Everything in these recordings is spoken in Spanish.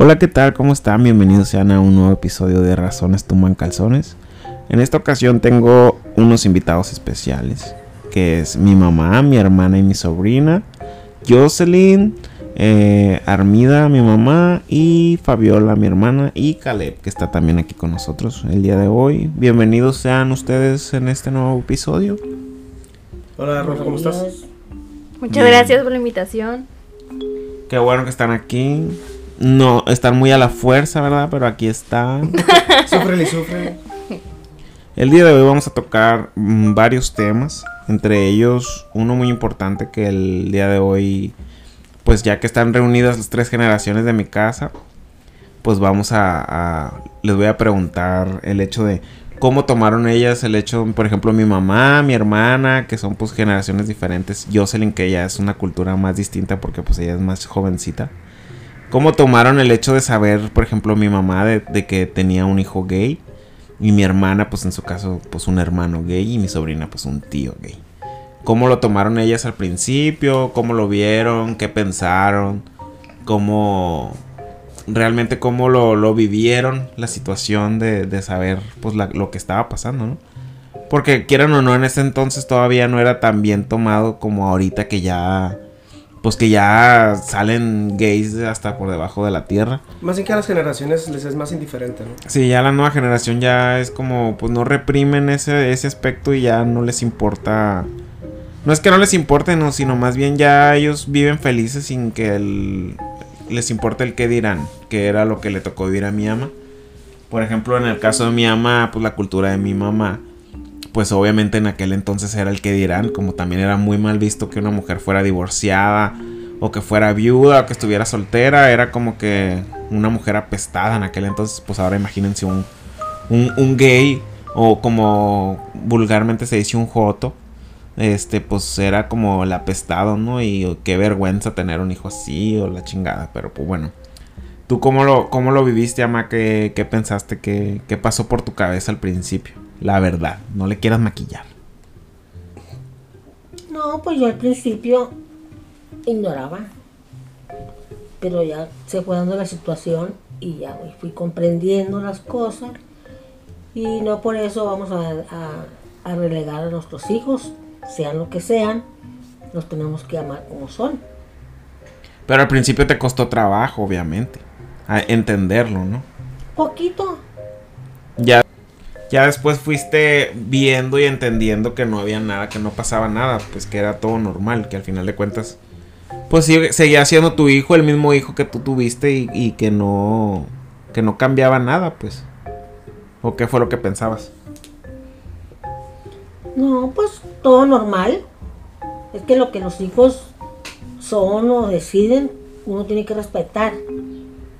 Hola, ¿qué tal? ¿Cómo están? Bienvenidos sean a un nuevo episodio de Razones Tuman Calzones. En esta ocasión tengo unos invitados especiales, que es mi mamá, mi hermana y mi sobrina, Jocelyn, eh, Armida, mi mamá, y Fabiola, mi hermana, y Caleb, que está también aquí con nosotros el día de hoy. Bienvenidos sean ustedes en este nuevo episodio. Hola Rosa, ¿cómo estás? Muchas gracias por la invitación. Qué bueno que están aquí. No, están muy a la fuerza, ¿verdad? Pero aquí están. Sufre y sufre. El día de hoy vamos a tocar mm, varios temas, entre ellos uno muy importante que el día de hoy, pues ya que están reunidas las tres generaciones de mi casa, pues vamos a, a- les voy a preguntar el hecho de cómo tomaron ellas el hecho, por ejemplo, mi mamá, mi hermana, que son pues generaciones diferentes, Jocelyn que ella es una cultura más distinta porque pues ella es más jovencita. ¿Cómo tomaron el hecho de saber, por ejemplo, mi mamá de, que tenía un hijo gay? Y mi hermana, pues en su caso, pues un hermano gay y mi sobrina, pues un tío gay. ¿Cómo lo tomaron ellas al principio? ¿Cómo lo vieron? ¿Qué pensaron? ¿Cómo... Realmente cómo lo, lo vivieron la situación de, de saber pues lo que estaba pasando, ¿no? Porque quieran o no, en ese entonces todavía no era tan bien tomado como ahorita que ya... Pues que ya salen gays hasta por debajo de la tierra. Más bien que a las generaciones les es más indiferente, ¿no? Sí, ya la nueva generación ya es como, pues no reprimen ese, ese aspecto y ya no les importa. No es que no les importe, no, sino más bien ya ellos viven felices sin que el- les importe el qué dirán, que era lo que le tocó vivir a mi ama. Por ejemplo, en el caso de mi ama, pues la cultura de mi mamá, pues obviamente en aquel entonces era el que dirán, como también era muy mal visto que una mujer fuera divorciada o que fuera viuda o que estuviera soltera, era como que una mujer apestada en aquel entonces, pues ahora imagínense un, un, un gay o como vulgarmente se dice un joto, este pues era como el apestado, ¿no? Y qué vergüenza tener un hijo así o la chingada, pero pues bueno. ¿Tú cómo lo, cómo lo viviste, ama? ¿Qué, qué pensaste? ¿Qué, ¿Qué pasó por tu cabeza al principio? La verdad, no le quieras maquillar. No, pues yo al principio ignoraba, pero ya se fue dando la situación y ya fui comprendiendo las cosas y no por eso vamos a, a- a relegar a nuestros hijos, sean lo que sean, los tenemos que amar como son. Pero al principio te costó trabajo, obviamente. a entenderlo, ¿no? Poquito, Ya, ya después fuiste viendo y entendiendo que no había nada, que no pasaba nada, pues que era todo normal, que al final de cuentas, pues sigue- seguía siendo tu hijo, el mismo hijo que tú tuviste y, que no, que no cambiaba nada, pues. ¿O qué fue lo que pensabas? no, pues todo normal. Es que lo que los hijos son o deciden, uno tiene que respetar.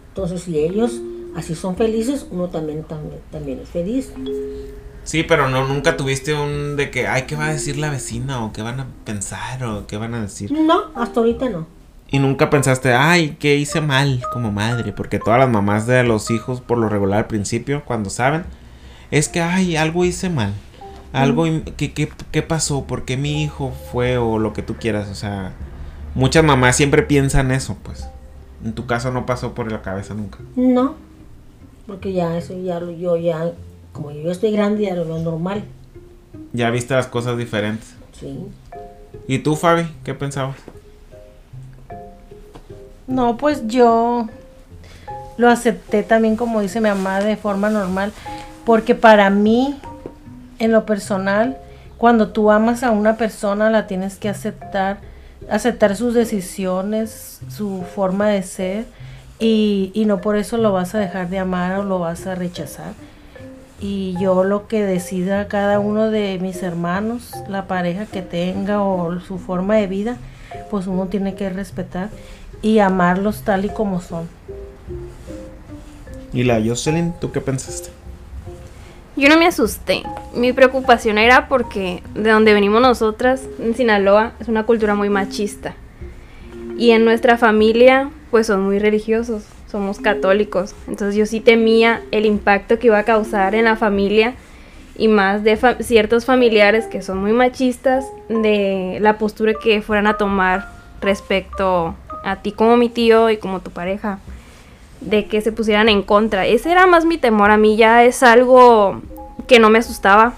Entonces, si ellos así son felices, uno también, también, también es feliz. Sí, pero no, nunca tuviste un de que, ay, ¿qué va a decir la vecina? O qué van a pensar, o qué van a decir. No, hasta ahorita no. Y nunca pensaste, ay, ¿qué hice mal como madre? Porque todas las mamás de los hijos, por lo regular al principio, cuando saben, es que, ay, algo hice mal. Algo, ¿qué, qué, qué pasó? ¿Por qué mi hijo fue? O lo que tú quieras. O sea, muchas mamás siempre piensan eso, pues. En tu caso no pasó por la cabeza nunca. No, porque ya eso ya lo, yo ya, como yo estoy grande, ya lo veo normal. Ya viste las cosas diferentes. Sí. ¿Y tú, Fabi? ¿Qué pensabas? No, pues yo lo acepté también, como dice mi mamá, de forma normal, porque para mí, en lo personal, cuando tú amas a una persona, la tienes que aceptar, aceptar sus decisiones, su forma de ser, y, y no por eso lo vas a dejar de amar o lo vas a rechazar. Y yo lo que decida cada uno de mis hermanos, la pareja que tenga o su forma de vida, pues uno tiene que respetar y amarlos tal y como son. Y la Jocelyn, ¿tú qué pensaste? Yo no me asusté. Mi preocupación era porque de donde venimos nosotras, en Sinaloa, es una cultura muy machista. Y en nuestra familia, pues son muy religiosos, somos católicos. Entonces yo sí temía el impacto que iba a causar en la familia y más de fa- ciertos familiares que son muy machistas, de la postura que fueran a tomar respecto a ti como mi tío y como tu pareja. de que se pusieran en contra. Ese era más mi temor. A mí ya es algo que no me asustaba.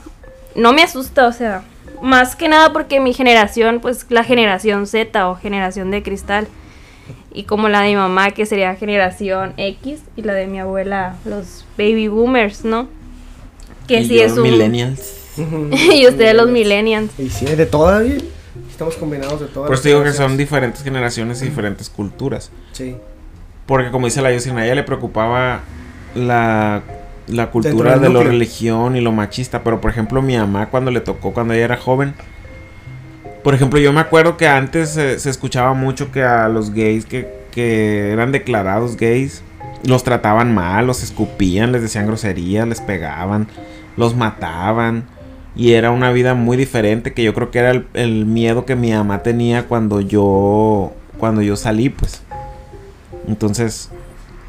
No me asusta, o sea, más que nada porque mi generación, pues la generación Z o generación de cristal, y como la de mi mamá, que sería generación X, y la de mi abuela, los baby boomers, ¿no? Que Y sí yo, es un... Millennials. y ustedes los millennials. Y sí, de todavía. Estamos combinados de todas. Por eso digo que son diferentes generaciones y diferentes culturas. Sí. Porque como dice la Yosina, a ella le preocupaba la, la cultura de lo núcleo. religión y lo machista. Pero por ejemplo, mi mamá cuando le tocó, cuando ella era joven. Por ejemplo, yo me acuerdo que antes eh, se escuchaba mucho que a los gays que, que eran declarados gays los trataban mal, los escupían, les decían groserías, les pegaban, los mataban. Y era una vida muy diferente que yo creo que era el, el miedo que mi mamá tenía cuando yo cuando yo salí, pues. Entonces,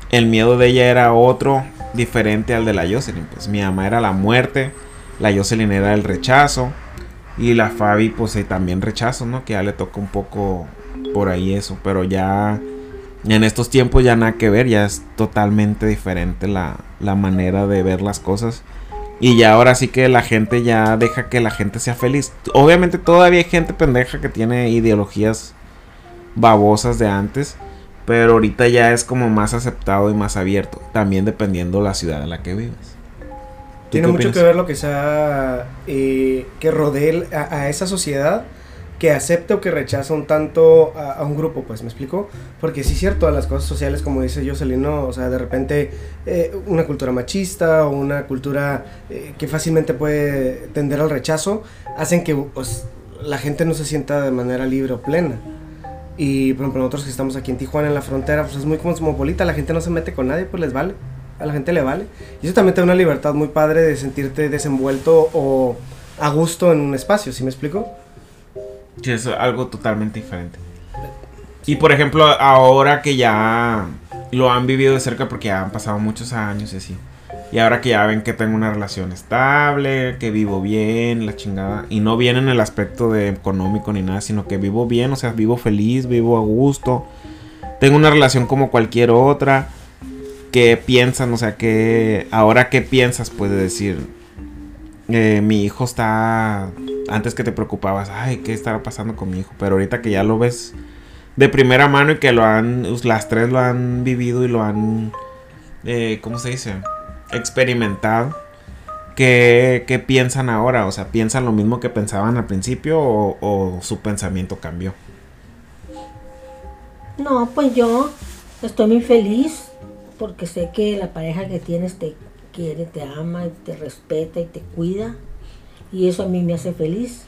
el miedo de ella era otro, diferente al de la Jocelyn. Pues mi mamá era la muerte, la Jocelyn era el rechazo. Y la Fabi, pues eh, también rechazo, ¿no? Que ya le toca un poco por ahí eso. Pero ya en estos tiempos ya nada que ver, ya es totalmente diferente la, la manera de ver las cosas. Y ya ahora sí que la gente ya deja que la gente sea feliz. Obviamente todavía hay gente pendeja que tiene ideologías babosas de antes. Pero ahorita ya es como más aceptado y más abierto. También dependiendo la ciudad en la que vives. ¿Tú Tiene mucho opinas? que ver lo que sea eh, que rodee a, a esa sociedad que acepta o que rechaza un tanto a, a un grupo, pues, ¿me explico? Porque sí es cierto, las cosas sociales, como dice Jocelyn, ¿no? O sea, de repente eh, una cultura machista o una cultura eh, que fácilmente puede tender al rechazo, hacen que pues, la gente no se sienta de manera libre o plena. Y por ejemplo, nosotros que estamos aquí en Tijuana, en la frontera, pues es muy cosmopolita, la gente no se mete con nadie, pues les vale, a la gente le vale. Y eso también te da una libertad muy padre de sentirte desenvuelto o a gusto en un espacio, ¿sí me explico? Sí, es algo totalmente diferente. Y por ejemplo, ahora que ya lo han vivido de cerca porque ya han pasado muchos años y así. Y ahora que ya ven que tengo una relación estable, que vivo bien, la chingada. Y no bien en el aspecto de económico ni nada, sino que vivo bien, o sea, vivo feliz, vivo a gusto. Tengo una relación como cualquier otra. ¿Qué piensan? O sea, que ahora qué piensas, puede decir. eh, mi hijo está antes que te preocupabas, ay, ¿qué estará pasando con mi hijo? Pero ahorita que ya lo ves de primera mano y que lo han, las tres lo han vivido y lo han, eh, ¿cómo se dice? Experimentado. ¿Qué, qué piensan ahora? O sea, ¿piensan lo mismo que pensaban al principio o, o su pensamiento cambió? No, pues yo estoy muy feliz porque sé que la pareja que tienes te quiere, te ama, y te respeta y te cuida. Y eso a mí me hace feliz.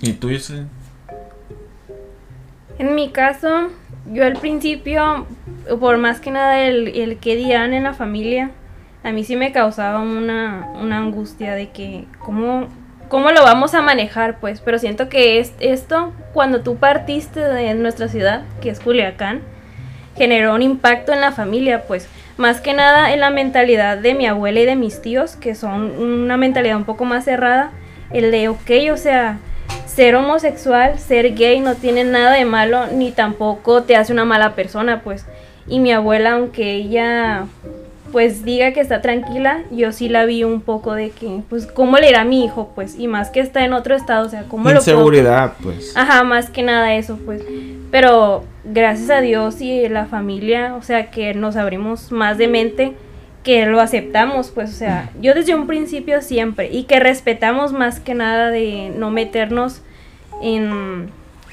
¿Y tú, Jocelyn? En mi caso, yo al principio, por más que nada el, el que dirán en la familia, a mí sí me causaba una, una angustia de que cómo, cómo lo vamos a manejar, pues. Pero siento que es, esto, cuando tú partiste de nuestra ciudad, que es Culiacán, generó un impacto en la familia, pues. Más que nada en la mentalidad de mi abuela y de mis tíos, que son una mentalidad un poco más cerrada. El de, ok, o sea, ser homosexual, ser gay no tiene nada de malo, ni tampoco te hace una mala persona, pues. Y mi abuela, aunque ella pues diga que está tranquila, yo sí la vi un poco de que, pues, ¿cómo le irá a mi hijo? Pues, y más que está en otro estado, o sea, ¿cómo lo puedo- Inseguridad, pues. Ajá, más que nada eso, pues. Pero gracias a Dios y la familia, o sea, que nos abrimos más de mente, que lo aceptamos, pues, o sea, yo desde un principio siempre, y que respetamos más que nada de no meternos en,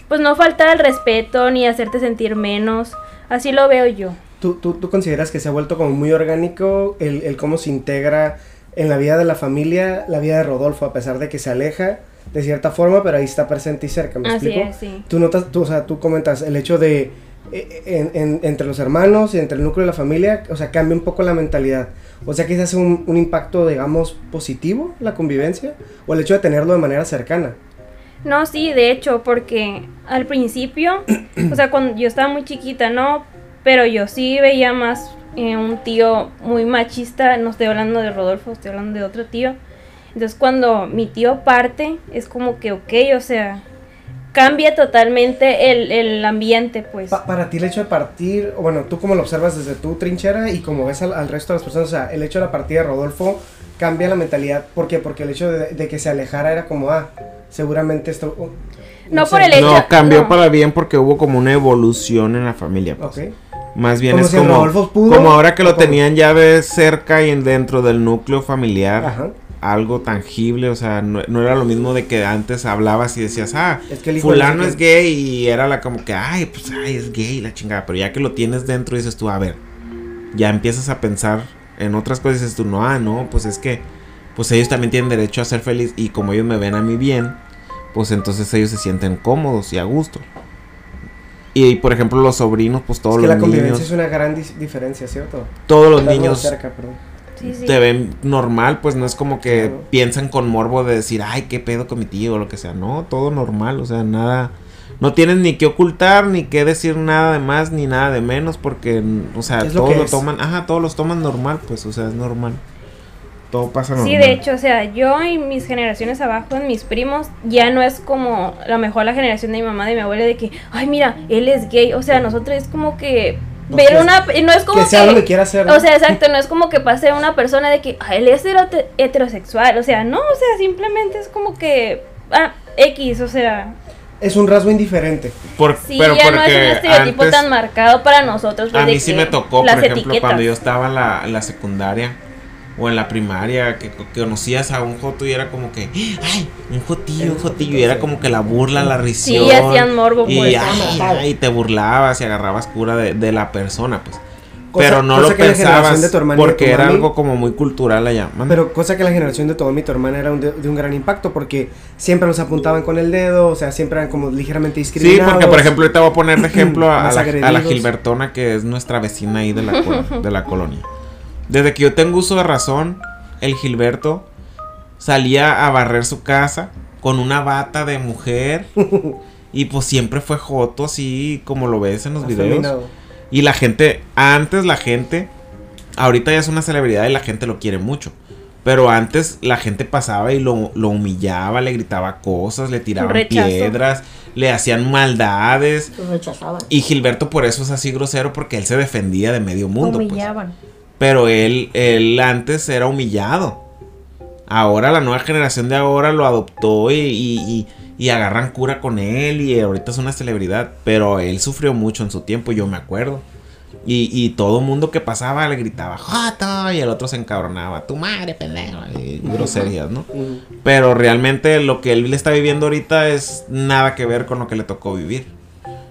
pues, no faltar al respeto ni hacerte sentir menos, así lo veo yo. ¿Tú, tú, tú consideras que se ha vuelto como muy orgánico el, el cómo se integra en la vida de la familia la vida de Rodolfo, a pesar de que se aleja de cierta forma, pero ahí está presente y cerca, ¿me Así explico? es, sí. Tú notas, tú, o sea, tú comentas el hecho de en- en- entre los hermanos y entre el núcleo de la familia, o sea, cambia un poco la mentalidad. O sea, quizás hace un, un impacto, digamos, positivo la convivencia o el hecho de tenerlo de manera cercana. No, sí, de hecho, porque al principio, o sea, cuando yo estaba muy chiquita, no, pero yo sí veía más eh, un tío muy machista, no estoy hablando de Rodolfo, estoy hablando de otro tío. Entonces cuando mi tío parte, es como que, ok, o sea, cambia totalmente el, el ambiente, pues. Pa- para ti el hecho de partir, bueno, tú como lo observas desde tu trinchera y como ves al, al resto de las personas, o sea, el hecho de la partida de Rodolfo cambia la mentalidad. ¿Por qué? Porque el hecho de, de que se alejara era como, ah, seguramente esto... oh, No sé. por el hecho- No, cambió no. para bien porque hubo como una evolución en la familia. pues. Ok. Más bien Como es si como, Rodolfo pudo, como ahora que lo como- tenían ya de cerca y en- dentro del núcleo familiar, Ajá. Algo tangible, o sea, no, no era lo mismo de que antes hablabas y decías, ah, Es que fulano es gay y era la como que, ay, pues, ay, es gay la chingada, pero ya que lo tienes dentro dices tú, a ver, ya empiezas a pensar en otras cosas y dices tú, no, ah, no, pues es que, pues ellos también tienen derecho a ser feliz y como ellos me ven a mí bien, pues entonces ellos se sienten cómodos y a gusto. Y por ejemplo los sobrinos, pues todos Es que los la convivencia niños, es una gran diferencia, ¿cierto? todos los niños cerca. Sí, sí. te ven normal, pues no es como que Claro. piensan con morbo de decir, ay, qué pedo con mi tío o lo que sea. No, todo normal, o sea, nada. No tienes ni que ocultar, ni que decir nada de más, ni nada de menos, porque, o sea, lo todos lo toman, ajá, todos los toman normal, pues, o sea, es normal. Todo pasa normal. Sí, de hecho, o sea, yo y mis generaciones abajo, en mis primos, ya no es como a lo mejor la generación de mi mamá, de mi abuela, de que, ay, mira, él es gay. O sea, nosotros es como que ver que- una. No es como que sea lo que quiera hacer. ¿no? O sea, exacto, no es como que pase una persona de que "Ah, él es heterosexual. O sea, no, o sea, simplemente es como que. Ah, X, o sea. Es un rasgo indiferente. Por- Sí, pero ya no es un porque estereotipo antes- tan marcado para nosotros. pues, A de mí sí que me tocó, por ejemplo, etiquetas. cuando yo estaba en la, en la secundaria o en la primaria, que, que conocías a un joto y era como que, ay, un jotillo, un jotillo, y era como que la burla, la risión. Sí, hacían morbo, Y, pues. ay, ay, te burlabas y agarrabas cura de, de la persona, pues. Cosa- pero no lo pensabas de tu y porque tu era mami- algo como muy cultural allá. Pero cosa que la generación de tu mamá y tu hermana era un de, de un gran impacto porque siempre nos apuntaban con el dedo, o sea, siempre eran como ligeramente Sí, discriminados. porque por ejemplo, ahorita voy a poner de ejemplo a, la, a la. Gilbertona, que es nuestra vecina ahí de la, de la colonia. Desde que yo tengo uso de razón, el Gilberto salía a barrer su casa con una bata de mujer. y pues siempre fue joto, así como lo ves en los videos. Y la gente, antes la gente, ahorita ya es una celebridad y la gente lo quiere mucho. Pero antes la gente pasaba y lo, lo humillaba, le gritaba cosas, le tiraban rechazo. piedras, le hacían maldades. Lo rechazaban. Y Gilberto por eso es así grosero porque él se defendía de medio mundo. pues. Pero él, él antes era humillado. Ahora la nueva generación de ahora lo adoptó y, y- y- y agarran cura con él y ahorita es una celebridad. Pero él sufrió mucho en su tiempo, yo me acuerdo. Y, y todo mundo que pasaba le gritaba, ¡Joto! Y el otro se encabronaba, tu madre, pendejo. Y groserías, ¿no? Pero realmente lo que él le está viviendo ahorita es nada que ver con lo que le tocó vivir.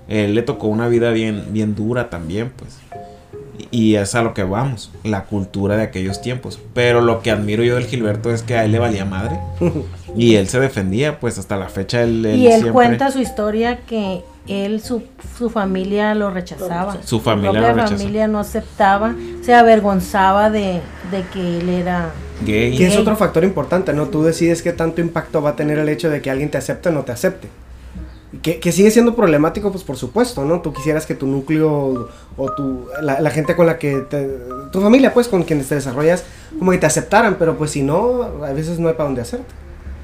Él le tocó una vida bien, bien dura también, pues. Y es a lo que vamos, la cultura de aquellos tiempos. Pero lo que admiro yo del Gilberto es que a él le valía madre. y él se defendía, pues hasta la fecha él, él Y él siempre- cuenta su historia que él, su, su familia lo rechazaba. Su familia lo rechazó. familia no aceptaba, se avergonzaba de, de que él era... gay. Que es otro factor importante, ¿no? Tú decides qué tanto impacto va a tener el hecho de que alguien te acepte o no te acepte. Que, que sigue siendo problemático, pues por supuesto, ¿no? Tú quisieras que tu núcleo o tu, la, la gente con la que te, tu familia, pues, con quienes te desarrollas, como que te aceptaran, pero pues si no, a veces no hay para dónde hacerte.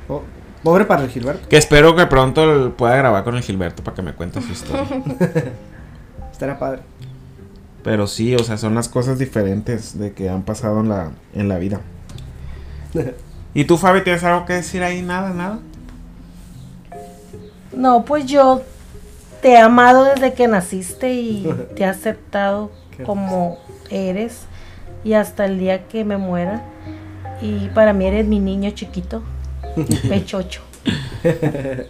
Po- Pobre para el Gilberto, Que espero que pronto pueda grabar con el Gilberto para que me cuente su historia. estará padre. Pero sí, o sea, son las cosas diferentes de que han pasado en la, en la vida. ¿Y tú, Fabi, tienes algo que decir ahí? Nada, nada. No, pues yo te he amado desde que naciste y te he aceptado como eres y hasta el día que me muera. Y para mí eres mi niño chiquito, pechocho.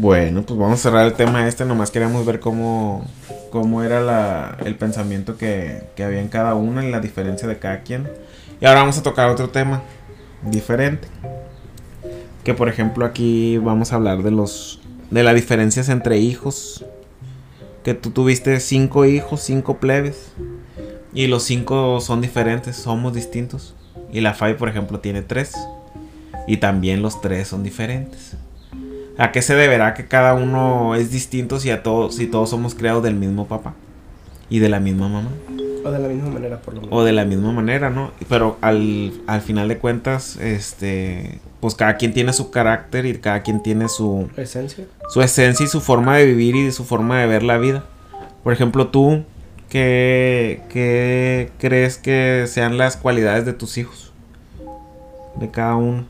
Bueno, pues vamos a cerrar el tema este. Nomás queríamos ver cómo, cómo era la, el pensamiento que, que había en cada uno y la diferencia de cada quien. Y ahora vamos a tocar otro tema diferente. Que por ejemplo aquí vamos a hablar de los de las diferencias entre hijos. Que tú tuviste cinco hijos, cinco plebes. Y los cinco son diferentes, somos distintos. Y la Fabi, por ejemplo, tiene tres. Y también los tres son diferentes. ¿A qué se deberá que cada uno es distinto si a todos, si todos somos creados del mismo papá y de la misma mamá? O de la misma manera, por lo menos. o de la misma manera, ¿no? Pero al, al final de cuentas, este, pues cada quien tiene su carácter y cada quien tiene su, Esencia. su esencia y su forma de vivir y su forma de ver la vida. Por ejemplo, tú, ¿qué, qué crees que sean las cualidades de tus hijos? De cada uno.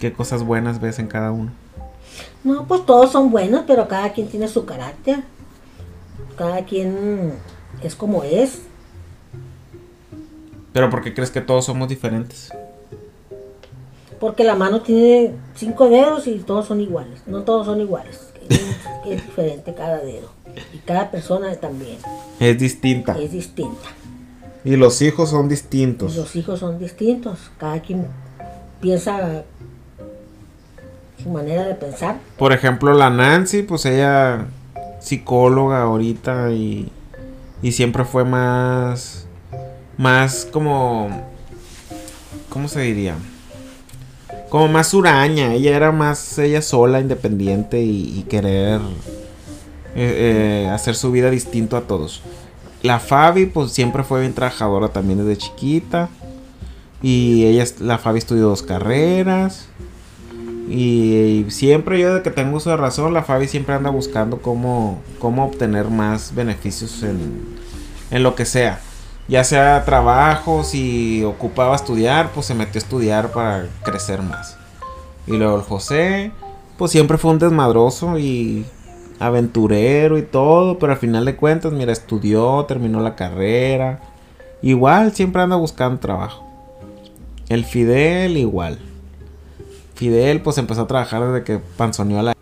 ¿Qué cosas buenas ves en cada uno? No, pues todos son buenos, pero cada quien tiene su carácter. Cada quien es como es. Pero ¿por qué crees que todos somos diferentes? Porque la mano tiene cinco dedos y todos son iguales. No todos son iguales. Es, es diferente cada dedo. Y cada persona también Es distinta. es distinta. Y los hijos son Y distintos. los hijos son distintos. Cada quien piensa su manera de pensar. Por ejemplo, la Nancy, pues ella psicóloga ahorita y, y siempre fue más, más como, ¿cómo se diría? Como más huraña, ella era más ella sola, independiente y, querer eh, eh, hacer su vida distinto a todos. La Fabi, pues siempre fue bien trabajadora también desde chiquita. Y ella, la Fabi estudió dos carreras. Y siempre yo de que tengo uso de razón, la Fabi siempre anda buscando cómo, cómo obtener más beneficios en, en lo que sea. Ya sea trabajo, si ocupaba estudiar, pues se metió a estudiar para crecer más. Y luego el José, pues siempre fue un desmadroso y aventurero y todo, pero al final de cuentas, mira, estudió, terminó la carrera. Igual siempre anda buscando trabajo. El Fidel igual. Fidel pues empezó a trabajar desde que panzoneó a la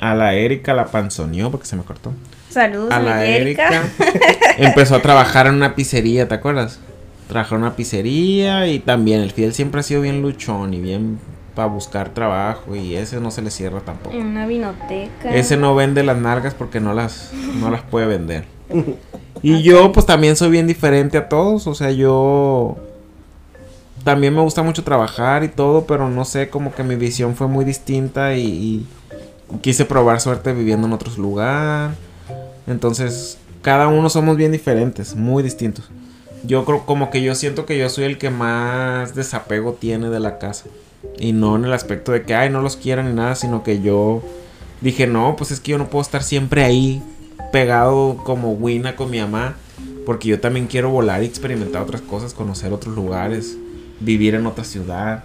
a la Erika la panzoneó porque se me cortó. Saludos, A la. Erika empezó a trabajar en una pizzería, ¿te acuerdas? Trabajó en una pizzería y también el Fidel siempre ha sido bien luchón y bien para buscar trabajo y ese no se le cierra tampoco. En una vinoteca. Ese no vende las nalgas porque no las, no las puede vender. Y yo pues también soy bien diferente a todos, o sea, yo también me gusta mucho trabajar y todo, pero no sé, como que mi visión fue muy distinta y, quise probar suerte viviendo en otros lugares. Entonces, cada uno somos bien diferentes, muy distintos. Yo creo como que yo siento que yo soy el que más desapego tiene de la casa. Y no en el aspecto de que, ay, no los quieran ni nada, sino que yo dije, no, pues es que yo no puedo estar siempre ahí pegado como Wina con mi mamá. Porque yo también quiero volar y experimentar otras cosas, conocer otros lugares, vivir en otra ciudad.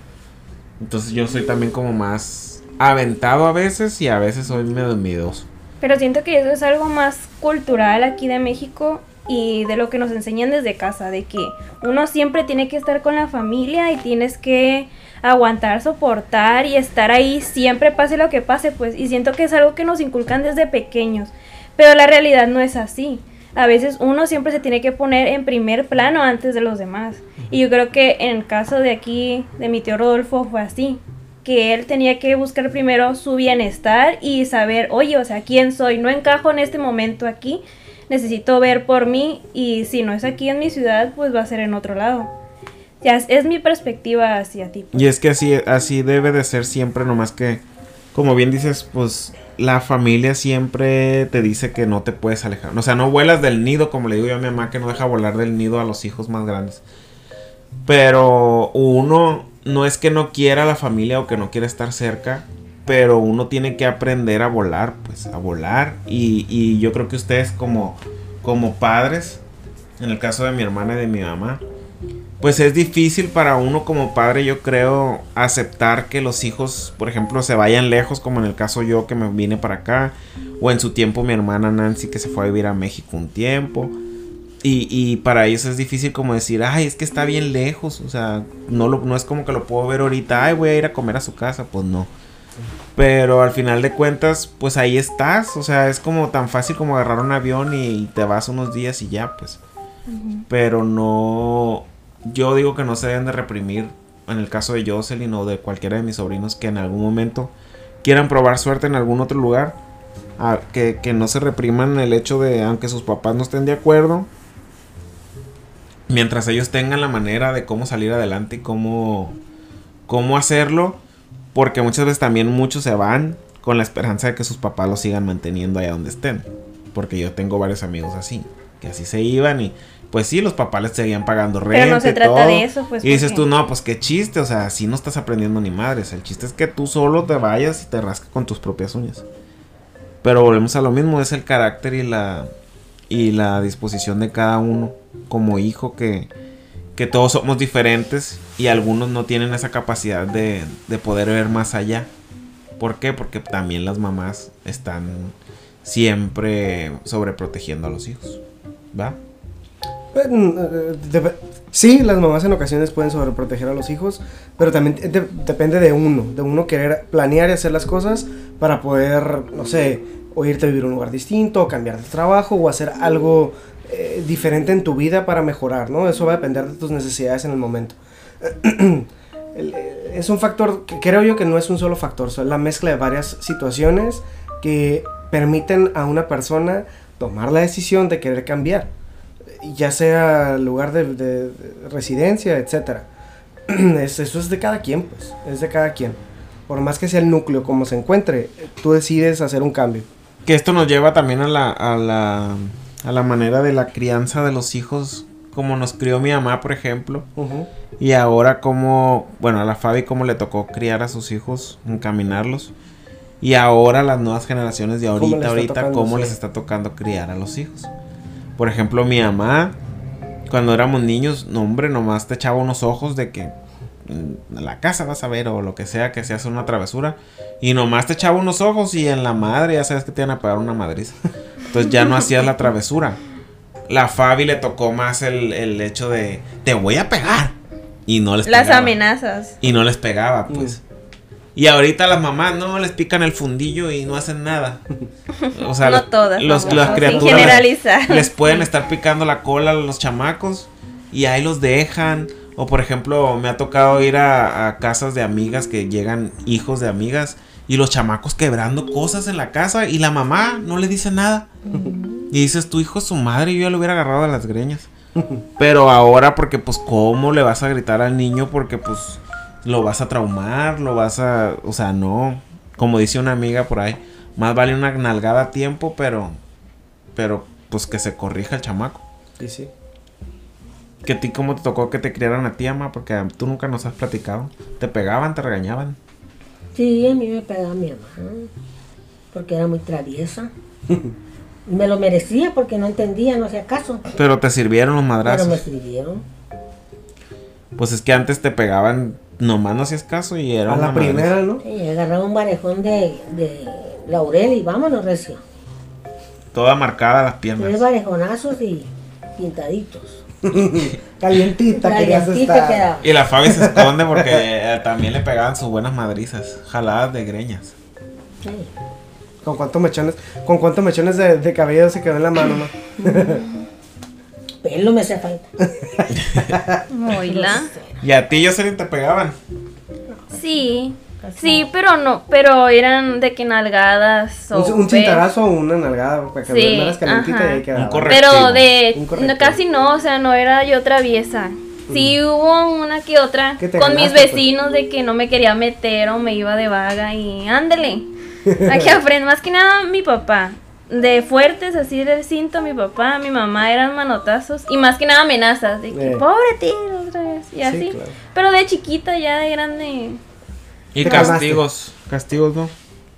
Entonces yo soy también como más aventado a veces y a veces soy medio miedoso. Pero siento que eso es algo más cultural aquí de México y de lo que nos enseñan desde casa, de que uno siempre tiene que estar con la familia y tienes que aguantar, soportar y estar ahí siempre pase lo que pase, pues, y siento que es algo que nos inculcan desde pequeños, pero la realidad no es así. A veces uno siempre se tiene que poner en primer plano antes de los demás. Y yo creo que en el caso de aquí, de mi tío Rodolfo, fue así que él tenía que buscar primero su bienestar y saber, oye, o sea, ¿quién soy? No encajo en este momento aquí, necesito ver por mí y si no es aquí en mi ciudad, pues va a ser en otro lado. Ya es, mi perspectiva hacia ti. pues. Y es que así, así debe de ser siempre, nomás que, como bien dices, pues la familia siempre te dice que no te puedes alejar. O sea, no vuelas del nido, como le digo yo a mi mamá, que no deja volar del nido a los hijos más grandes. Pero uno no es que no quiera la familia o que no quiera estar cerca, pero uno tiene que aprender a volar, pues a volar. Y, y yo creo que ustedes como, como padres, en el caso de mi hermana y de mi mamá, pues es difícil para uno como padre, yo creo, aceptar que los hijos, por ejemplo, se vayan lejos, como en el caso yo que me vine para acá, o en su tiempo mi hermana Nancy que se fue a vivir a México un tiempo. Y, y para ellos es difícil como decir, ay, es que está bien lejos, o sea, no, lo, no es como que lo puedo ver ahorita, ay, voy a ir a comer a su casa, pues no. Pero al final de cuentas, pues ahí estás, o sea, es como tan fácil como agarrar un avión y te vas unos días y ya, pues. Pero no, yo digo que no se deben de reprimir, en el caso de Jocelyn o de cualquiera de mis sobrinos, que en algún momento quieran probar suerte en algún otro lugar, que, que no se repriman el hecho de, aunque sus papás no estén de acuerdo, mientras ellos tengan la manera de cómo salir adelante y cómo, cómo hacerlo, porque muchas veces también muchos se van con la esperanza de que sus papás los sigan manteniendo allá donde estén, porque yo tengo varios amigos así, que así se iban y pues sí, los papás les seguían pagando renta. Pero no se y trata todo. de eso, pues. Y dices tú, no, pues qué chiste, o sea, así no estás aprendiendo ni madres. El chiste es que tú solo te vayas y te rasques con tus propias uñas. Pero volvemos a lo mismo, es el carácter y la y la disposición de cada uno como hijo que, que todos somos diferentes y algunos no tienen esa capacidad de, de poder ver más allá. ¿Por qué? Porque también las mamás están siempre sobreprotegiendo a los hijos. ¿Va? Eh, mm, eh, Sí, las mamás en ocasiones pueden sobreproteger a los hijos, pero también de- depende de uno, de uno querer planear y hacer las cosas para poder, no sé, o irte a vivir a un lugar distinto, o cambiar de trabajo, o hacer algo eh, diferente en tu vida para mejorar, ¿no? Eso va a depender de tus necesidades en el momento. Eh, es un factor que creo yo que no es un solo factor, son la mezcla de varias situaciones que permiten a una persona tomar la decisión de querer cambiar ya sea lugar de, de- de residencia, etcétera. Es- eso es de cada quien, pues, es de cada quien. Por más que sea el núcleo como se encuentre, tú decides hacer un cambio. Que esto nos lleva también a la, a la, a la manera de la crianza de los hijos, como nos crió mi mamá, por ejemplo. Ujú. Y ahora como, bueno, a la Fabi como le tocó criar a sus hijos, encaminarlos. Y ahora las nuevas generaciones de ¿Cómo ahorita, ahorita, tocando, cómo sí. les está tocando criar a los hijos. Por ejemplo, mi mamá, cuando éramos niños, no hombre, nomás te echaba unos ojos de que mm, en la casa vas a ver o lo que sea que se hace una travesura. Y nomás te echaba unos ojos y en la madre ya sabes que te iban a pegar una madriza. Entonces ya no hacías la travesura. La Fabi le tocó más el, el hecho de te voy a pegar. Y no les Las pegaba. amenazas. Y no les pegaba, pues. Y ahorita las mamás no les pican el fundillo y no hacen nada. O sea, No todas, los, no, las sin criaturas generalizar. les pueden estar picando la cola a los chamacos y ahí los dejan. O por ejemplo, me ha tocado ir a, a casas de amigas que llegan hijos de amigas y los chamacos quebrando cosas en la casa y la mamá no le dice nada. Y dices, tu hijo es su madre, yo ya lo hubiera agarrado a las greñas. Pero ahora porque pues cómo le vas a gritar al niño porque pues lo vas a traumar, lo vas a, o sea, no, como dice una amiga por ahí, más vale una nalgada a tiempo, pero pero pues que se corrija el chamaco. Y sí. Que a ti cómo te tocó que te criaran a ti, ama, porque tú nunca nos has platicado. Te pegaban, te regañaban. Sí, a mí me pegaba mi mamá, porque era muy traviesa. Me lo merecía porque no entendía, no hacía caso. Pero te sirvieron los Pero me madrazos. escribieron. Pues es que antes te pegaban, nomás no hacías caso y era A la primera, ¿no? Y agarraba un barejón de, de laurel y vámonos, recio. Toda marcada las Tres piernas. barejonazos y pintaditos. Calientita Calientita estar. quedaba. Y la Fabi se esconde porque eh, también le pegaban sus buenas madrizas, jaladas de greñas. Sí. ¿Con cuántos mechones, con cuántos mechones de, de cabello se quedó en la mano, no? Pelo me hace falta. Oíla. Y a ti, Jocelyn, te pegaban. Sí. Sí, pero no, pero eran de que nalgadas o Un, un cintarazo o una nalgada para que Sí, y ahí quedaba. Un. Pero de Un correctivo. no, casi no, o sea, no era yo traviesa. Sí hubo una que otra con mis pues. vecinos de que no me quería meter o me iba de vaga y ándele. Aquí aprendo más que nada mi papá. De fuertes así del cinto mi papá, mi mamá eran manotazos y más que nada amenazas de que Eh. pobre tío otra vez y así. claro. Pero de chiquita ya de grande Y calmaste. castigos. Castigos, ¿no?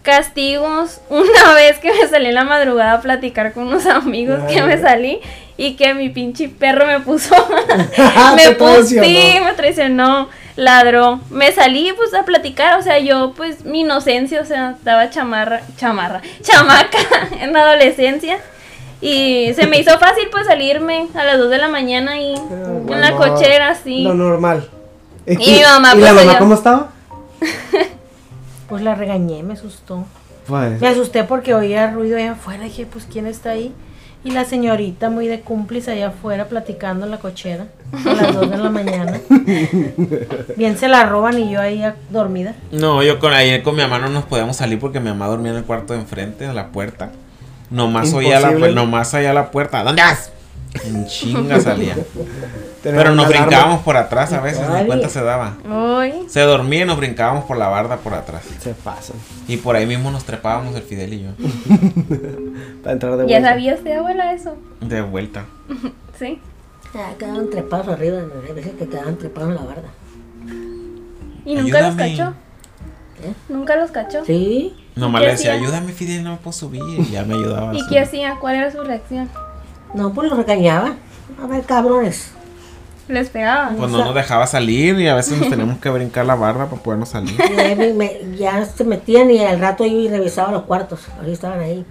castigos. Una vez que me salí en la madrugada a platicar con unos amigos que me salí y que mi pinche perro me puso. Me puso. Sí, me traicionó. Ladró. Me salí pues a platicar. O sea, yo pues mi inocencia, o sea, estaba chamarra. Chamarra. Chamaca en la adolescencia. Y se me hizo fácil pues salirme a las 2 de la mañana y en la cochera así. Lo normal. Y mi mamá, ¿Y pues, la mamá allá. cómo estaba? Pues la regañé, me asustó. Pues, Me asusté porque oía ruido allá afuera. Dije, pues, ¿quién está ahí? Y la señorita muy de cómplice allá afuera platicando en la cochera a las 2 de la mañana. Bien se la roban y yo ahí a- dormida. No, yo con ayer con mi mamá no nos podíamos salir porque mi mamá dormía en el cuarto de enfrente, a la puerta. Nomás oía la, nomás oía la puerta. ¿Dónde vas? En chinga salía. Pero nos alarma. brincábamos por atrás a veces, ni cuenta se daba. Uy. Se dormía y nos brincábamos por la barda por atrás. Se pasan. Y por ahí mismo nos trepábamos el Fidel y yo. Para entrar de ¿Ya vuelta. sabía usted, abuela, eso? De vuelta. Sí. Ah, quedaban trepados arriba, a veces que quedaban trepados en la barda. ¿Y nunca los cachó? ¿Eh? ¿Nunca los cachó? Sí, Nomás le decía, hacía? ayúdame Fidel, no puedo subir. Y ya me ayudaba. ¿Y qué hacía? ¿Cuál era su reacción? no, pues los regañaba. A ver, cabrones. ¿Les pegaba? Pues no nos dejaba salir y a veces nos teníamos que brincar la barda para podernos salir. Ya se metían y al rato yo revisaba los cuartos. Ahí estaban ahí.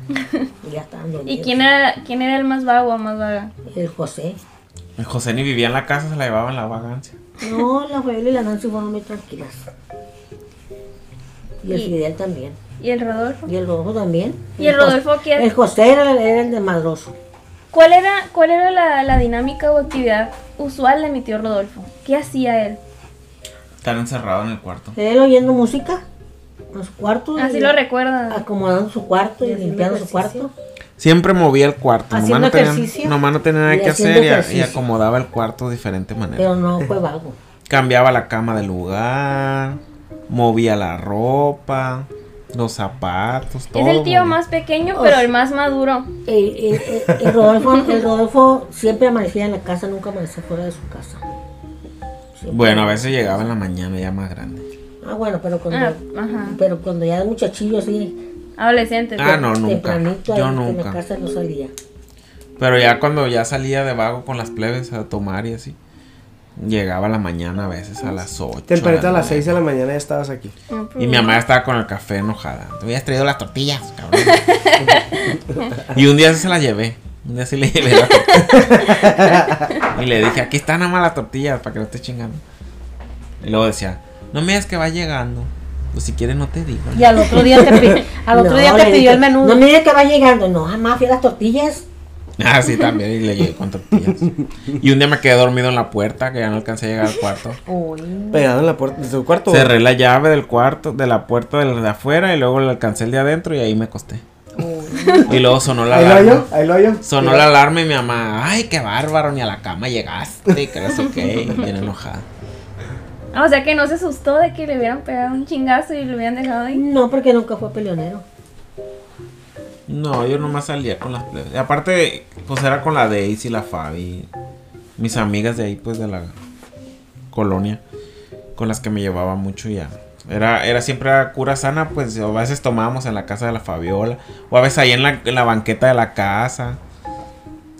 Y ya estaban dormidos. ¿Y quién era, quién era el más vago o más vaga? El José. El José ni vivía en la casa, se la llevaba en la vagancia. No, la Fabiola y la Nancy fueron muy tranquilas. Y el Y- Fidel también. ¿Y el Rodolfo? Y el Rodolfo también. ¿Y el Rodolfo quién? El José era, era el de Madroso. ¿Cuál era, cuál era la, la dinámica o actividad usual de mi tío Rodolfo? ¿Qué hacía él? Estar encerrado en el cuarto. Él oyendo música en su cuarto. Así lo recuerda. Acomodando su cuarto y, limpiando su cuarto. Siempre movía el cuarto. Nomás Haciendo no, tenía, ejercicio. nomás no tenía nada que hacer y, y acomodaba el cuarto de diferente manera. Pero no fue vago. Cambiaba la cama de lugar, movía la ropa, los zapatos, todo. es el tío más pequeño, pero el más maduro. El, el- el- el Rodolfo, el Rodolfo siempre amanecía en la casa, nunca amanecía fuera de su casa. Siempre. Bueno, a veces llegaba en la mañana ya más grande. Ah, bueno, pero cuando, Ah, ajá. pero cuando ya era muchachillo así, Adolescente. Ah, no, nunca. Yo en nunca. la casa no salía. Pero ya cuando ya salía de vago con las plebes a tomar y así, llegaba a la mañana a veces a las 8. Tempranito a las 6 de la mañana ya estabas aquí. Y mi mamá estaba con el café enojada. Te hubieras traído las tortillas, cabrón. y un día sí se las llevé. Un día sí le llevé las tortillas. y le dije, aquí están nada más las tortillas para que no estés chingando. Y luego decía, no me digas que va llegando. Pues si quieres no te digo. Y al otro día te, al otro No, día te pidió el menú. No mire que va llegando. No, jamás fui a las tortillas. Ah, sí, también. Y le llegué con tortillas. Y un día me quedé dormido en la puerta, que ya no alcancé a llegar al cuarto. Uy. Pegado en la puerta de tu cuarto. Cerré la llave del cuarto, de la puerta de, la de afuera y luego le alcancé el de adentro y ahí me acosté. Y luego sonó la Ahí lo alarma. hallo, ahí lo hallo. Sonó la alarma y mi mamá, ay, qué bárbaro, ni a la cama llegaste, que no sé qué, y bien enojada. Ah, o sea que no se asustó de que le hubieran pegado un chingazo y lo hubieran dejado ahí. No, porque nunca fue peleonero. No, yo nomás salía con las plebes. Aparte, pues era con la Daisy, la Fabi, mis amigas de ahí, pues de la colonia, con las que me llevaba mucho ya. Era, era siempre cura sana, pues a veces tomábamos en la casa de la Fabiola, o a veces ahí en la, en la banqueta de la casa.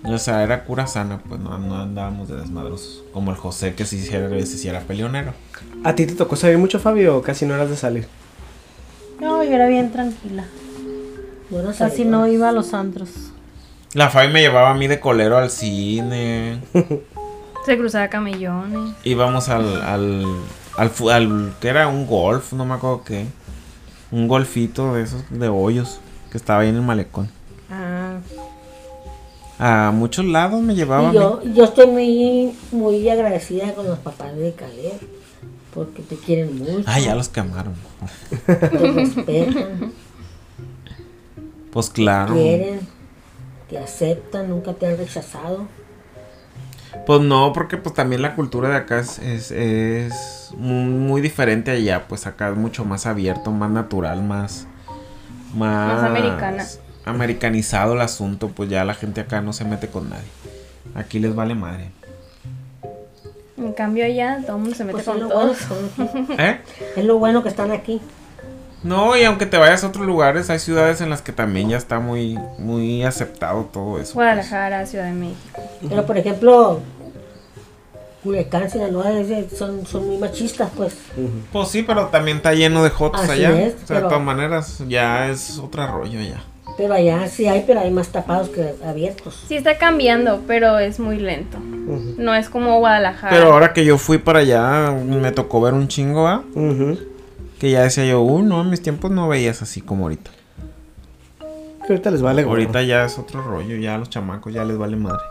O sea, era cura sana, pues no, no andábamos de desmadrosos. Como el José que hiciera, se hiciera peleonero. ¿A ti te tocó salir mucho, Fabio, o casi no eras de salir? No, yo era bien tranquila. No Casi sabía. no iba a los antros. La Fabi me llevaba a mí de colero al cine. Se cruzaba camellones. íbamos al, al, al, que era un golf, no me acuerdo qué. Un golfito de esos, de hoyos, que estaba ahí en el malecón. Ah, A muchos lados me llevaba. Y yo, yo estoy muy, muy agradecida con los papás de Caleb. Porque te quieren mucho. Ah, ya los quemaron. Te respetan, Pues claro. quieren, te aceptan, nunca te han rechazado. Pues no, porque pues también la cultura de acá es, es, es muy, muy diferente allá. Pues acá es mucho más abierto, más natural, más... Más, Más americana. Americanizado el asunto, pues ya la gente acá no se mete con nadie. Aquí les vale madre. En cambio allá todo el mundo se mete Pues es con bueno todos. ¿Eh? es lo bueno que están aquí. No, y aunque te vayas a otros lugares, hay ciudades en las que también ya está muy, muy aceptado todo eso. pues. Guadalajara, Ciudad de México. Pero por ejemplo, Culiacán, Sinaloa, son, son muy machistas, pues. Pues sí, pero también está lleno de jotos Así allá. es, o sea, de pero- todas maneras, ya es otro rollo ya. Pero allá sí hay, pero hay más tapados que abiertos. Sí está cambiando, pero es muy lento. No es como Guadalajara. Pero ahora que yo fui para allá, me tocó ver un chingo, ¿ah? Ujú. Que ya decía yo, uh, no, en mis tiempos no veías así como ahorita. Que ahorita les vale, gorro. Ahorita ya es otro rollo, ya a los chamacos ya les vale madre.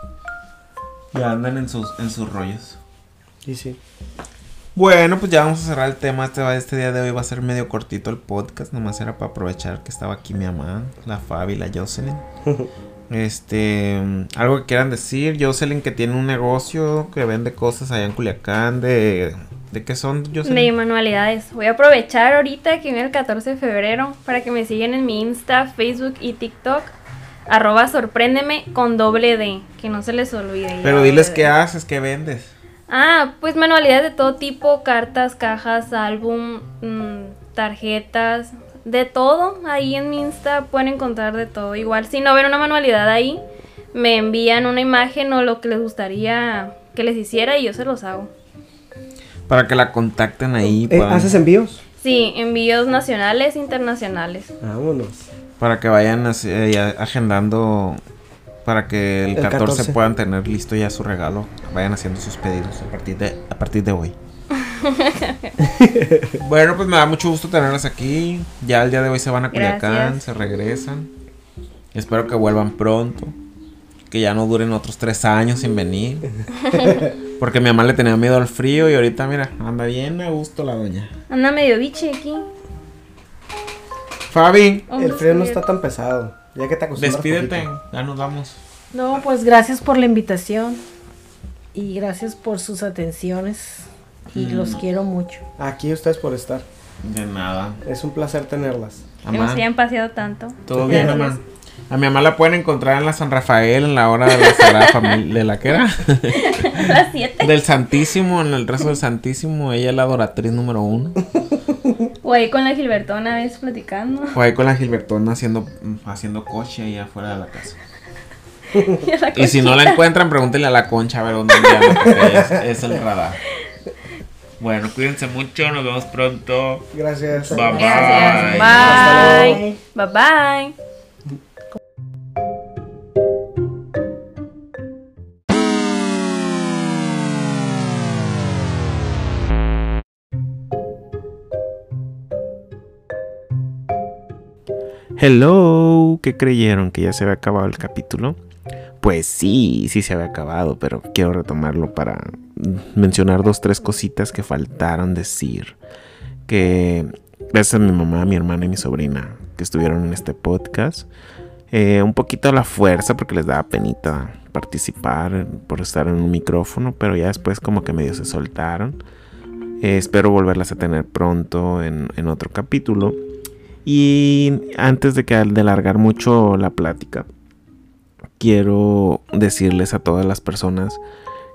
Ya andan en sus, en sus rollos. Sí, sí. Bueno, pues ya vamos a cerrar el tema. Este, este día de hoy va a ser medio cortito el podcast. Nomás era para aprovechar que estaba aquí mi mamá, la Fabi, la Jocelyn. Este, algo que quieran decir. Jocelyn que tiene un negocio que vende cosas allá en Culiacán de... ¿De qué son, Jocelyn? De manualidades. Voy a aprovechar ahorita que viene el 14 de febrero para que me sigan en mi Insta, Facebook y TikTok. Arroba sorpréndeme con doble D. Que no se les olvide. Pero diles qué haces, qué vendes. Ah, pues manualidades de todo tipo, cartas, cajas, álbum, mm, tarjetas, de todo. Ahí en mi Insta pueden encontrar de todo. Igual si no ven una manualidad ahí, me envían una imagen o lo que les gustaría que les hiciera y yo se los hago. Para que la contacten ahí. Eh, ¿Haces envíos? Sí, envíos nacionales, internacionales. Vámonos. Para que vayan así, eh, agendando. Para que el, El 14, 14. puedan tener listo ya su regalo. Vayan haciendo sus pedidos a partir de, a partir de hoy. bueno, pues me da mucho gusto tenerlas aquí. Ya el día de hoy se van a Culiacán, Gracias. se regresan. Espero que vuelvan pronto. Que ya no duren otros tres años sin venir. Porque mi mamá le tenía miedo al frío y ahorita, mira, anda bien a gusto la doña. Anda medio biche aquí. Fabi, El frío no está tan pesado. Ya que te acostumbras despídete. poquito. Ya nos vamos. No, pues gracias por la invitación y gracias por sus atenciones y los quiero mucho. Aquí ustedes por estar. De nada. Es un placer tenerlas. Amá. se hayan paseado tanto. Todo bien, Gracias. mamá. A mi mamá la pueden encontrar en la San Rafael en la hora de la Sagrada Familia. ¿De la qué era? Las 7. Del Santísimo, en el rezo del Santísimo. Ella es la adoratriz número uno. O ahí con la Gilbertona, ¿ves? Platicando. Fue ahí con la Gilbertona haciendo, haciendo coche ahí afuera de la casa. Y la Y si no la encuentran, pregúntenle a la concha a ver dónde es, es el radar. Bueno, cuídense mucho, nos vemos pronto. Gracias. Bye, bye. Gracias. Hasta Bye. Bye bye. Hello, ¿qué creyeron? ¿Que ya se había acabado el capítulo? Pues sí, sí se había acabado, pero quiero retomarlo para mencionar dos, tres cositas que faltaron decir. Que gracias a mi mamá, mi hermana y mi sobrina que estuvieron en este podcast. Eh, un poquito la fuerza porque les daba penita participar por estar en un micrófono, pero ya después como que medio se soltaron. Eh, espero volverlas a tener pronto en otro capítulo. Y antes de que de alargar mucho la plática, quiero decirles a todas las personas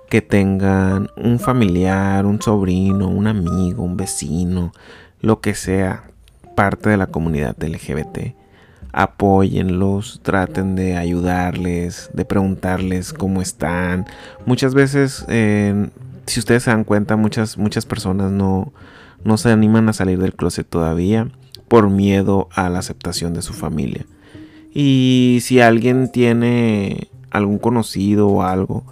que tengan un familiar, un sobrino, un amigo, un vecino, lo que sea, parte de la comunidad LGBT, apóyenlos, traten de ayudarles, de preguntarles cómo están. Muchas veces, si ustedes se dan cuenta, muchas, muchas personas no, no se animan a salir del closet todavía por miedo a la aceptación de su familia. Y si alguien tiene algún conocido o algo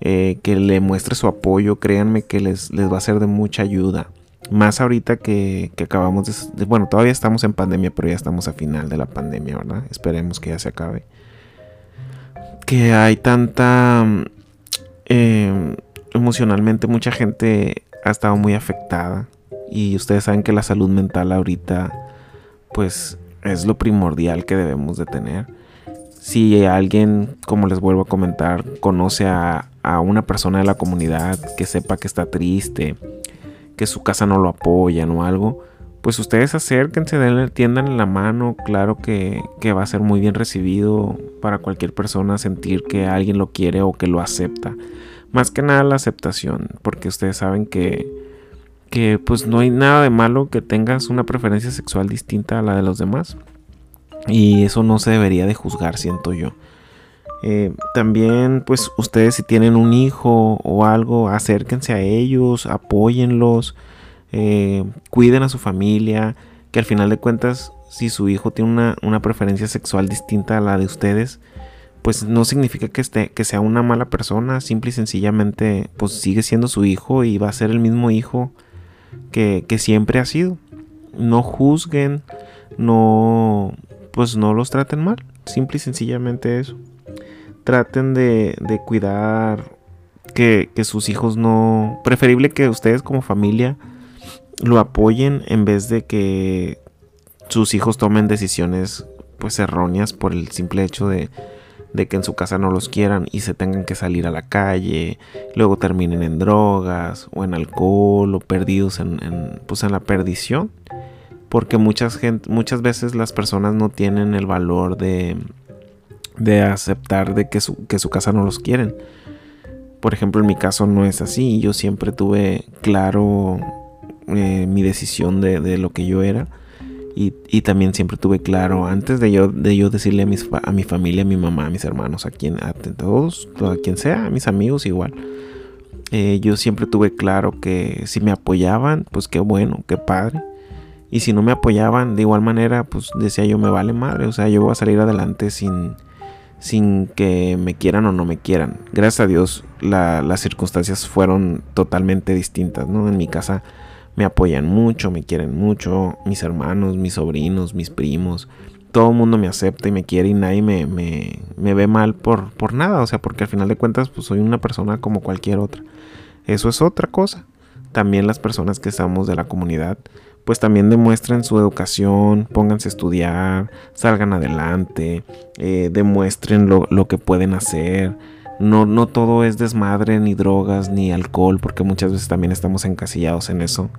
eh, que le muestre su apoyo, créanme que les, les va a ser de mucha ayuda. Más ahorita que, que acabamos de, Bueno, todavía estamos en pandemia, pero ya estamos a final de la pandemia, ¿verdad? Esperemos que ya se acabe. Que hay tanta... eh, emocionalmente mucha gente ha estado muy afectada. Y ustedes saben que la salud mental ahorita pues es lo primordial que debemos de tener. Si alguien, como les vuelvo a comentar, conoce a, una persona de la comunidad que sepa que está triste, que su casa no lo apoyan o algo, pues ustedes acérquense, denle, tiendan la mano, claro que, que va a ser muy bien recibido para cualquier persona sentir que alguien lo quiere o que lo acepta. Más que nada la aceptación, porque ustedes saben que, que pues no hay nada de malo que tengas una preferencia sexual distinta a la de los demás. Y eso no se debería de juzgar, siento yo. Eh, también, pues ustedes si tienen un hijo o algo, acérquense a ellos, apóyenlos, eh, cuiden a su familia, que al final de cuentas, si su hijo tiene una, una preferencia sexual distinta a la de ustedes, pues no significa que, esté, que sea una mala persona, simple y sencillamente, pues sigue siendo su hijo y va a ser el mismo hijo que, siempre ha sido. No juzguen, no, pues no los traten mal, simple y sencillamente eso. Traten de, de cuidar que, que sus hijos no, preferible que ustedes como familia lo apoyen en vez de que sus hijos tomen decisiones pues erróneas por el simple hecho de, de que en su casa no los quieran y se tengan que salir a la calle, luego terminen en drogas o en alcohol o perdidos en, pues en la perdición. Porque muchas, gente, muchas veces las personas no tienen el valor de, de aceptar de que su, que su casa no los quieren. Por ejemplo, en mi caso no es así. Yo siempre tuve claro eh, mi decisión de, de lo que yo era y, también siempre tuve claro, antes de yo, de yo decirle a, mis, a mi familia, a mi mamá, a mis hermanos, a quien, a todos, a quien sea, a mis amigos igual. Eh, yo siempre tuve claro que si me apoyaban, pues qué bueno, qué padre. Y si no me apoyaban, de igual manera, pues decía yo, me vale madre. O sea, yo voy a salir adelante sin, sin que me quieran o no me quieran. Gracias a Dios, las circunstancias fueron totalmente distintas, ¿no? En mi casa me apoyan mucho, me quieren mucho, mis hermanos, mis sobrinos, mis primos, todo el mundo me acepta y me quiere y nadie me, me, ve mal por, por nada, o sea, porque al final de cuentas pues soy una persona como cualquier otra. Eso es otra cosa. También las personas que estamos de la comunidad pues también demuestren su educación, pónganse a estudiar, salgan adelante, eh, demuestren lo, lo que pueden hacer, no, no todo es desmadre, ni drogas, ni alcohol, porque muchas veces también estamos encasillados en eso,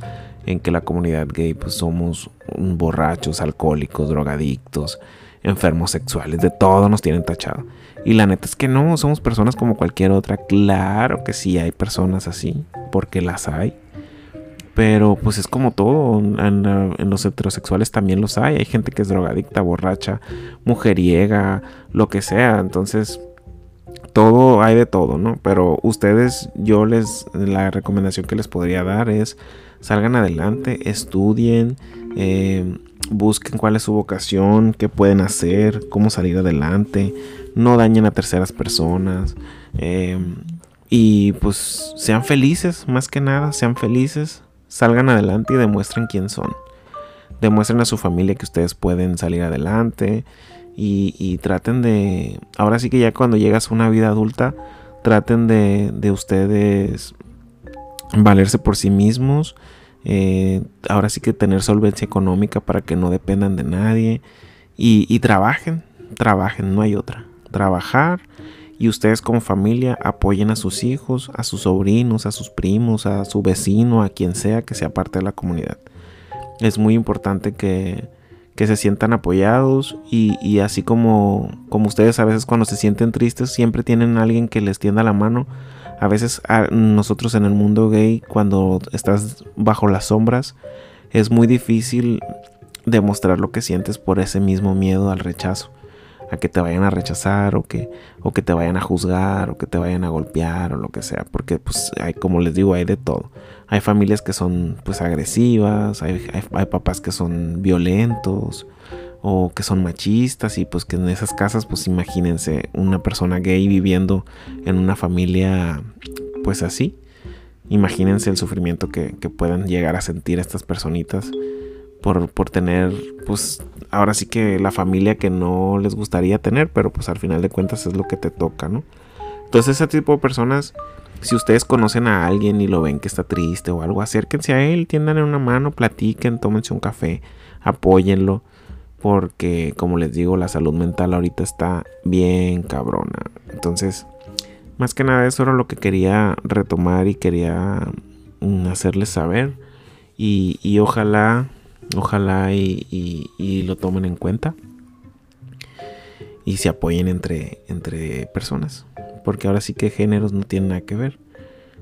en que la comunidad gay pues somos borrachos, alcohólicos, drogadictos, enfermos sexuales, de todo nos tienen tachado. Y la neta es que no, somos personas como cualquier otra. Claro que sí hay personas así, porque las hay. Pero pues es como todo, en, en, los heterosexuales también los hay. Hay gente que es drogadicta, borracha, mujeriega, lo que sea. Entonces todo, hay de todo, ¿no? Pero ustedes, yo les, la recomendación que les podría dar es salgan adelante, estudien, eh, busquen cuál es su vocación, qué pueden hacer, cómo salir adelante, no dañen a terceras personas eh, y pues sean felices, más que nada, sean felices, salgan adelante y demuestren quién son. Demuestren a su familia que ustedes pueden salir adelante, y, traten de, ahora sí que ya cuando llegas a una vida adulta, traten de, de ustedes valerse por sí mismos, eh, ahora sí que tener solvencia económica para que no dependan de nadie y, y trabajen, trabajen, no hay otra, trabajar y ustedes como familia apoyen a sus hijos, a sus sobrinos, a sus primos, a su vecino, a quien sea que sea parte de la comunidad. Es muy importante que, que se sientan apoyados y, así como, como ustedes a veces cuando se sienten tristes siempre tienen alguien que les tienda la mano. A veces a nosotros en el mundo gay cuando estás bajo las sombras es muy difícil demostrar lo que sientes por ese mismo miedo al rechazo a que te vayan a rechazar o que, o que te vayan a juzgar o que te vayan a golpear o lo que sea. Porque pues hay, como les digo, hay de todo. Hay familias que son pues agresivas, hay, hay, papás que son violentos o que son machistas y pues que en esas casas pues imagínense una persona gay viviendo en una familia pues así. Imagínense el sufrimiento que, que puedan llegar a sentir estas personitas por, por tener pues ahora sí que la familia que no les gustaría tener, pero pues al final de cuentas es lo que te toca, ¿no? Entonces ese tipo de personas, si ustedes conocen a alguien y lo ven que está triste o algo, acérquense a él, tiendan en una mano, platiquen, tómense un café, apóyenlo, porque como les digo, la salud mental ahorita está bien cabrona. Entonces, más que nada eso era lo que quería retomar y quería mm, hacerles saber. Y, y ojalá Ojalá y, lo tomen en cuenta. Y se apoyen entre, entre personas. Porque ahora sí que géneros no tienen nada que ver.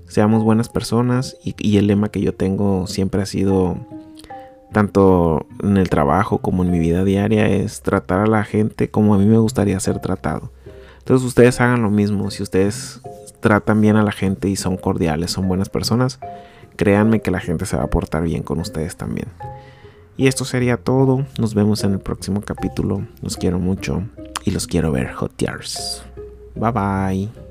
Seamos buenas personas. Y, el lema que yo tengo siempre ha sido, tanto en el trabajo como en mi vida diaria, es tratar a la gente como a mí me gustaría ser tratado. Entonces ustedes hagan lo mismo. Si ustedes tratan bien a la gente y son cordiales, son buenas personas, créanme que la gente se va a portar bien con ustedes también. Y esto sería todo. Nos vemos en el próximo capítulo. Los quiero mucho y los quiero ver hot Bye bye.